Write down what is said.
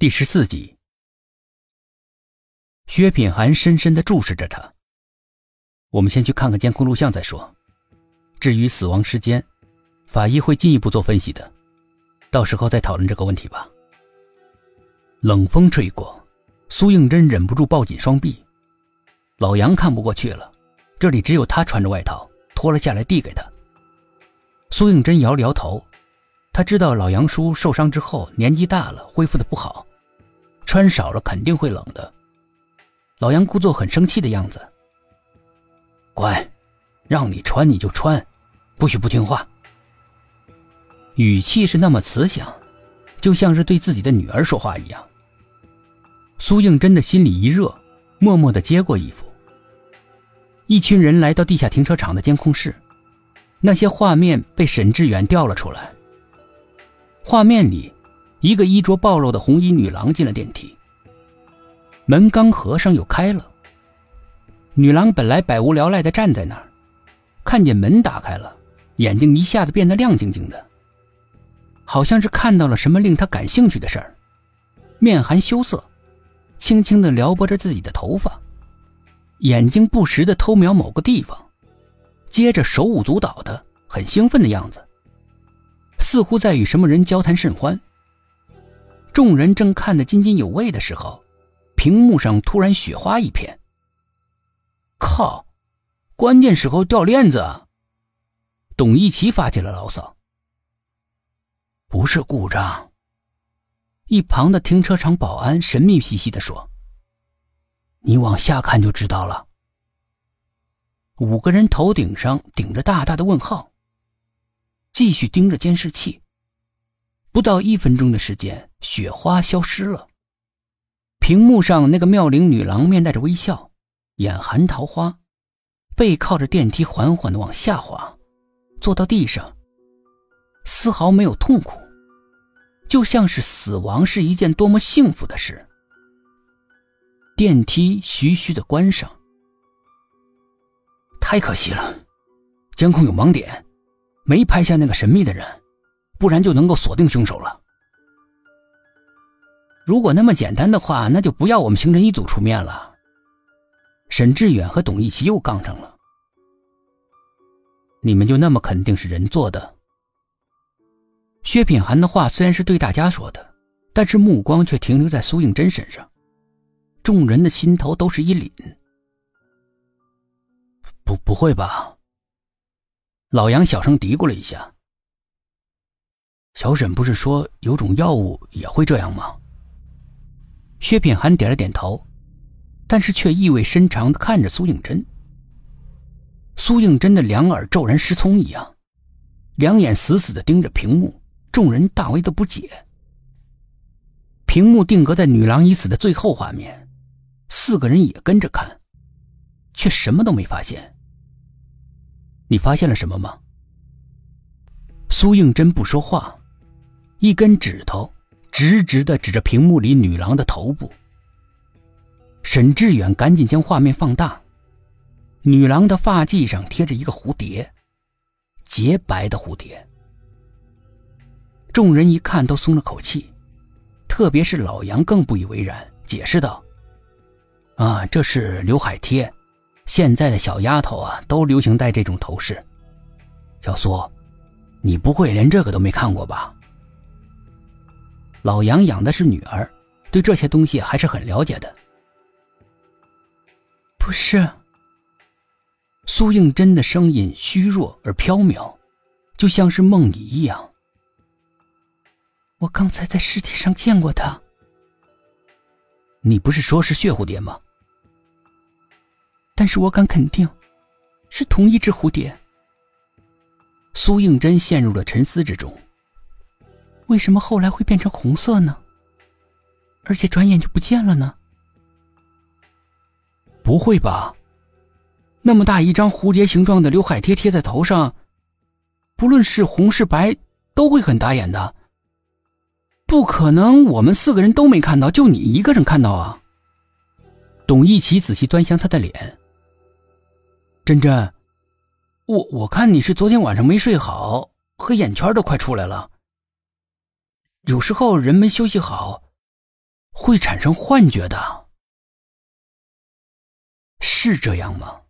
第十四集，薛品涵深深的注视着他。我们先去看看监控录像再说。至于死亡时间，法医会进一步做分析的，到时候再讨论这个问题吧。冷风吹过，苏应真忍不住抱紧双臂。老杨看不过去了，这里只有他穿着外套，脱了下来递给他。苏应真摇了摇头，他知道老杨叔受伤之后年纪大了，恢复的不好。穿少了肯定会冷的。老杨故作很生气的样子。乖，让你穿你就穿，不许不听话。语气是那么慈祥，就像是对自己的女儿说话一样。苏应真的心里一热，默默的接过衣服。一群人来到地下停车场的监控室，那些画面被沈志远调了出来。画面里。一个衣着暴露的红衣女郎进了电梯，门刚合上又开了。女郎本来百无聊赖的站在那儿，看见门打开了，眼睛一下子变得亮晶晶的，好像是看到了什么令她感兴趣的事儿，面含羞涩，轻轻的撩拨着自己的头发，眼睛不时的偷瞄某个地方，接着手舞足蹈的，很兴奋的样子，似乎在与什么人交谈甚欢。众人正看得津津有味的时候，屏幕上突然雪花一片。靠！关键时候掉链子。董一奇发起了牢骚。不是故障。一旁的停车场保安神秘兮兮的说：“你往下看就知道了。”五个人头顶上顶着大大的问号，继续盯着监视器。不到一分钟的时间，雪花消失了。屏幕上那个妙龄女郎面带着微笑，眼含桃花，背靠着电梯缓缓的往下滑，坐到地上，丝毫没有痛苦，就像是死亡是一件多么幸福的事。电梯徐徐的关上，太可惜了，监控有盲点，没拍下那个神秘的人。不然就能够锁定凶手了。如果那么简单的话，那就不要我们刑侦一组出面了。沈志远和董一奇又杠上了。你们就那么肯定是人做的？薛品涵的话虽然是对大家说的，但是目光却停留在苏应真身上，众人的心头都是一凛。不，不会吧？老杨小声嘀咕了一下。小沈不是说有种药物也会这样吗？薛品涵点了点头，但是却意味深长的看着苏应真。苏应真的两耳骤然失聪一样，两眼死死的盯着屏幕，众人大为的不解。屏幕定格在女郎已死的最后画面，四个人也跟着看，却什么都没发现。你发现了什么吗？苏应真不说话。一根指头直直的指着屏幕里女郎的头部。沈志远赶紧将画面放大，女郎的发髻上贴着一个蝴蝶，洁白的蝴蝶。众人一看都松了口气，特别是老杨更不以为然，解释道：“啊，这是刘海贴，现在的小丫头啊都流行戴这种头饰。小苏，你不会连这个都没看过吧？”老杨养的是女儿，对这些东西还是很了解的。不是。苏应真的声音虚弱而飘渺，就像是梦遗一样。我刚才在尸体上见过他。你不是说是血蝴蝶吗？但是我敢肯定，是同一只蝴蝶。苏应真陷入了沉思之中。为什么后来会变成红色呢？而且转眼就不见了呢？不会吧？那么大一张蝴蝶形状的刘海贴贴在头上，不论是红是白，都会很打眼的。不可能，我们四个人都没看到，就你一个人看到啊！董一奇仔细端详他的脸，珍珍，我我看你是昨天晚上没睡好，黑眼圈都快出来了。有时候人没休息好，会产生幻觉的，是这样吗？